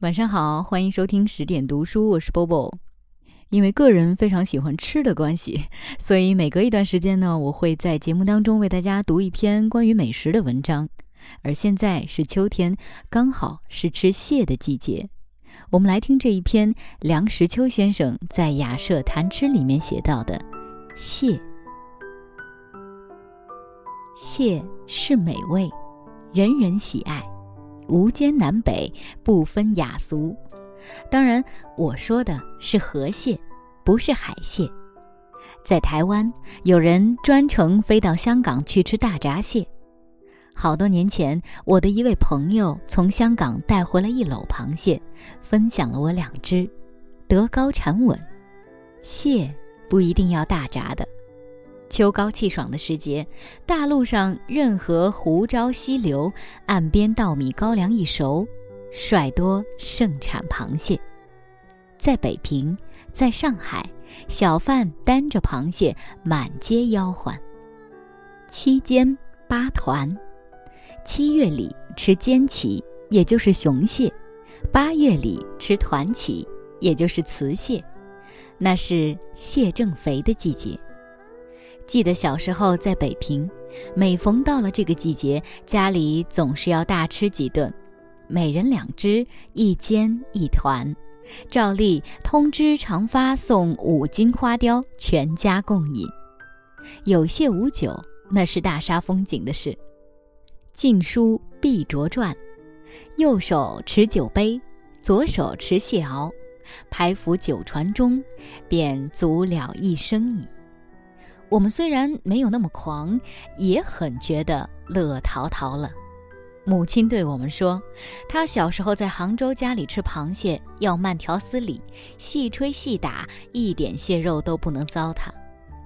晚上好，欢迎收听十点读书，我是 Bobo。因为个人非常喜欢吃的关系，所以每隔一段时间呢，我会在节目当中为大家读一篇关于美食的文章。而现在是秋天，刚好是吃蟹的季节。我们来听这一篇梁实秋先生在《雅舍谈吃》里面写到的蟹。蟹是美味，人人喜爱。无间南北，不分雅俗。当然，我说的是河蟹，不是海蟹。在台湾，有人专程飞到香港去吃大闸蟹。好多年前，我的一位朋友从香港带回了一篓螃蟹，分享了我两只，德高产稳。蟹不一定要大闸的。秋高气爽的时节，大陆上任何湖沼溪流，岸边稻米高粱一熟，率多盛产螃蟹。在北平，在上海，小贩担着螃蟹满街吆喝。七尖八团，七月里吃尖鳍，也就是雄蟹；八月里吃团鳍，也就是雌蟹。那是蟹正肥的季节。记得小时候在北平，每逢到了这个季节，家里总是要大吃几顿，每人两只，一煎一团，照例通知常发送五斤花雕，全家共饮。有蟹无酒，那是大煞风景的事。晋书必卓传，右手持酒杯，左手持蟹螯，拍浮酒船中，便足了一生矣。我们虽然没有那么狂，也很觉得乐陶陶了。母亲对我们说，她小时候在杭州家里吃螃蟹，要慢条斯理，细吹细打，一点蟹肉都不能糟蹋。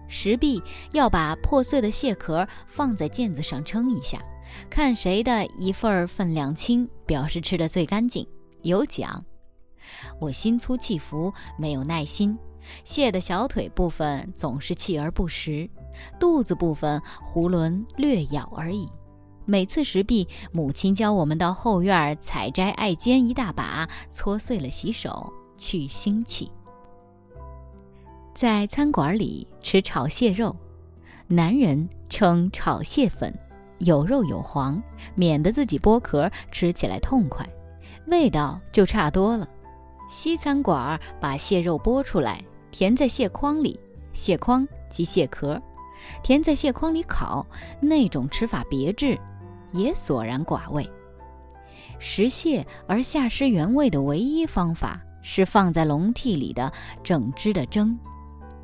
食毕要把破碎的蟹壳放在毽子上称一下，看谁的一份儿分量轻，表示吃的最干净，有奖。我心粗气浮，没有耐心。蟹的小腿部分总是锲而不食，肚子部分囫囵略咬而已。每次食毕，母亲教我们到后院采摘艾尖一大把，搓碎了洗手去腥气。在餐馆里吃炒蟹肉，男人称炒蟹粉，有肉有黄，免得自己剥壳，吃起来痛快，味道就差多了。西餐馆把蟹肉剥出来。填在蟹筐里，蟹筐即蟹壳，填在蟹筐里烤，那种吃法别致，也索然寡味。食蟹而下失原味的唯一方法是放在笼屉里的整只的蒸。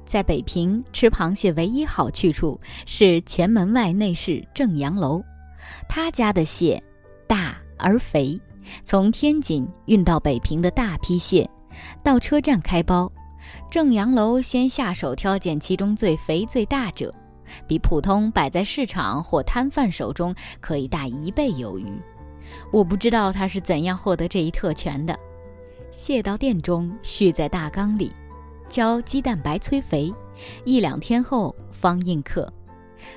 在北平吃螃蟹唯一好去处是前门外内侍正阳楼，他家的蟹大而肥，从天津运到北平的大批蟹，到车站开包。正阳楼先下手挑拣其中最肥最大者，比普通摆在市场或摊贩手中可以大一倍有余。我不知道他是怎样获得这一特权的。蟹到店中蓄在大缸里，浇鸡蛋白催肥，一两天后方印刻。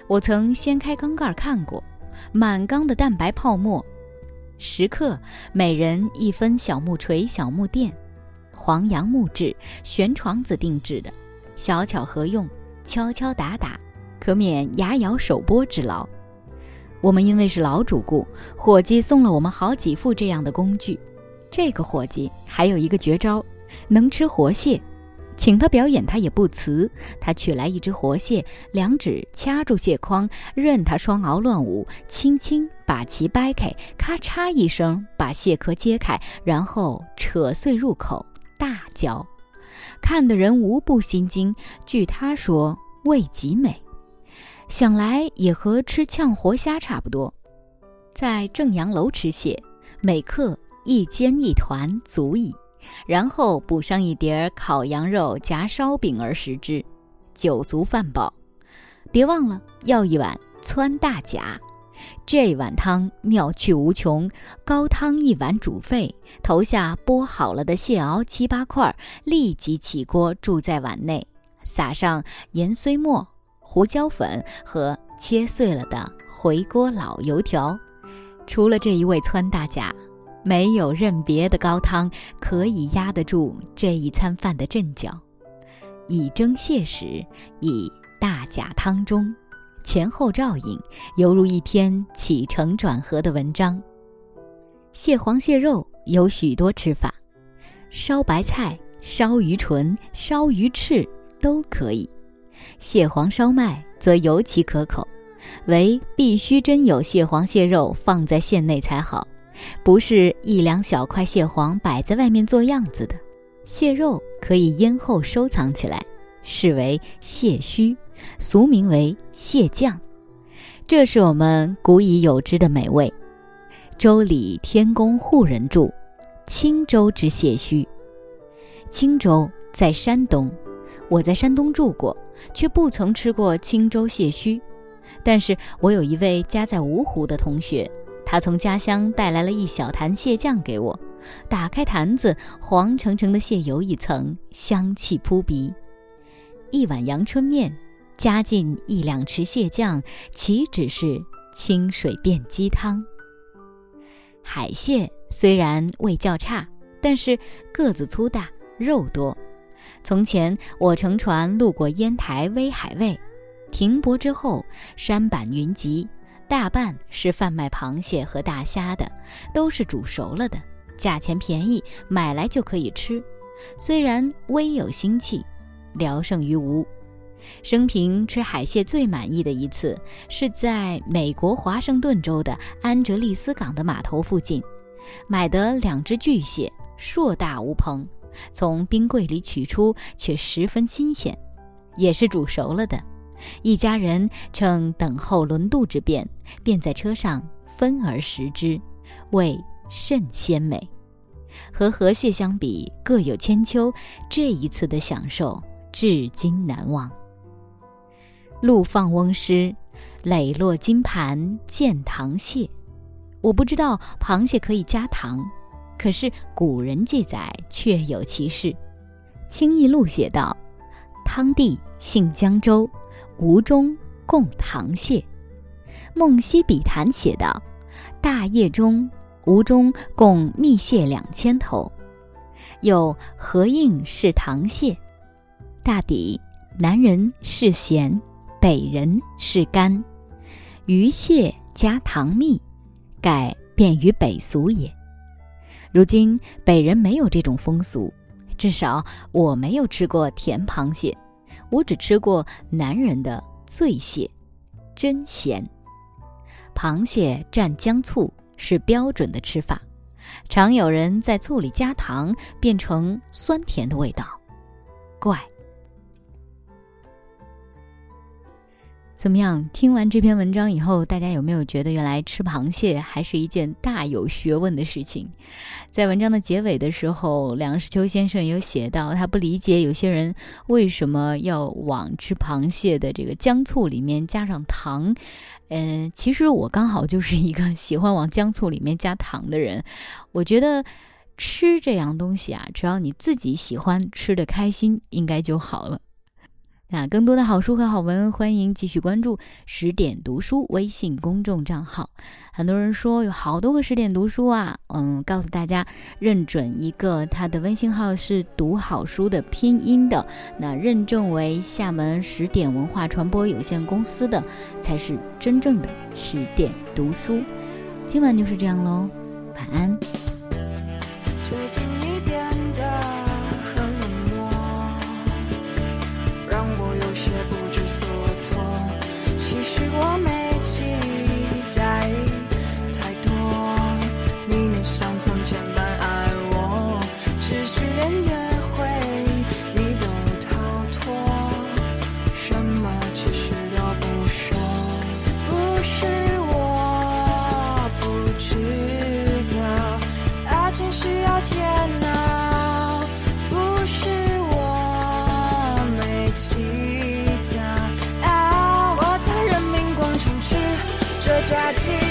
我曾掀开缸盖看过，满缸的蛋白泡沫。食客每人一分小木锤、小木垫。黄杨木质悬床子定制的，小巧合用，敲敲打打，可免牙咬手剥之劳。我们因为是老主顾，伙计送了我们好几副这样的工具。这个伙计还有一个绝招，能吃活蟹，请他表演他也不辞。他取来一只活蟹，两指掐住蟹筐，任他双螯乱舞，轻轻把其掰开，咔嚓一声把蟹壳揭开，然后扯碎入口。大嚼，看的人无不心惊。据他说，味极美，想来也和吃呛活虾差不多。在正阳楼吃蟹，每客一煎一团足矣，然后补上一碟烤羊肉夹烧饼而食之，酒足饭饱。别忘了要一碗汆大甲。这碗汤妙趣无穷，高汤一碗煮沸，投下剥好了的蟹螯七八块，立即起锅注在碗内，撒上盐碎末、胡椒粉和切碎了的回锅老油条。除了这一味汆大甲，没有任别的高汤可以压得住这一餐饭的阵脚。以蒸蟹时，以大甲汤中，前后照应，犹如一篇起承转合的文章。蟹黄蟹肉有许多吃法，烧白菜、烧鱼唇、烧鱼翅都可以。蟹黄烧麦则尤其可口，唯必须真有蟹黄蟹肉放在馅内才好，不是一两小块蟹黄摆在外面做样子的。蟹肉可以腌后收藏起来，视为蟹须，俗名为蟹酱。这是我们古已有之的美味。周礼天宫户人著，青州之蟹须。青州在山东，我在山东住过，却不曾吃过青州蟹须。但是我有一位家在芜湖的同学，他从家乡带来了一小坛蟹酱给我。打开坛子，黄澄澄的蟹油一层，香气扑鼻。一碗阳春面，加进一两匙蟹酱，岂止是清水变鸡汤？海蟹虽然味较差，但是个子粗大，肉多。从前我乘船路过烟台威海卫，停泊之后，山板云集，大半是贩卖螃蟹和大虾的，都是煮熟了的。价钱便宜，买来就可以吃。虽然微有腥气，聊胜于无。生平吃海蟹最满意的一次，是在美国华盛顿州的安哲利斯港的码头附近，买的两只巨蟹，硕大无朋，从冰柜里取出，却十分新鲜，也是煮熟了的。一家人趁等候轮渡之便，便在车上分而食之，味甚鲜美。和河蟹相比，各有千秋。这一次的享受，至今难忘。陆放翁诗，磊落金盘见糖蟹。我不知道螃蟹可以加糖，可是古人记载确有其事。《清异录》写道：“汤帝姓江州，吴中供糖蟹。”《梦溪笔谈》写道：“大业中。”吴中共蜜蟹两千头，有何应是糖蟹？大抵南人是咸，北人是甘。鱼蟹加糖蜜，改便于北俗也。如今北人没有这种风俗，至少我没有吃过甜螃蟹，我只吃过南人的醉蟹，真咸。螃蟹蘸姜醋。是标准的吃法，常有人在醋里加糖，变成酸甜的味道，怪。怎么样？听完这篇文章以后，大家有没有觉得原来吃螃蟹还是一件大有学问的事情？在文章的结尾的时候，梁实秋先生有写到，他不理解有些人为什么要往吃螃蟹的这个姜醋里面加上糖。嗯，其实我刚好就是一个喜欢往姜醋里面加糖的人。我觉得吃这样东西啊，只要你自己喜欢吃的开心，应该就好了。那更多的好书和好文，欢迎继续关注十点读书微信公众账号。很多人说有好多个十点读书啊，嗯，告诉大家认准一个，他的微信号是读好书的拼音的，那认证为厦门十点文化传播有限公司的，才是真正的十点读书。今晚就是这样喽，晚安。tragic.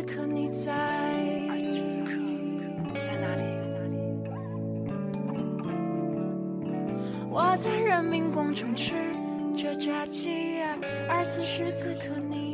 此刻你在？此刻在哪里？我在人民广场吃着炸鸡，而此时此刻你？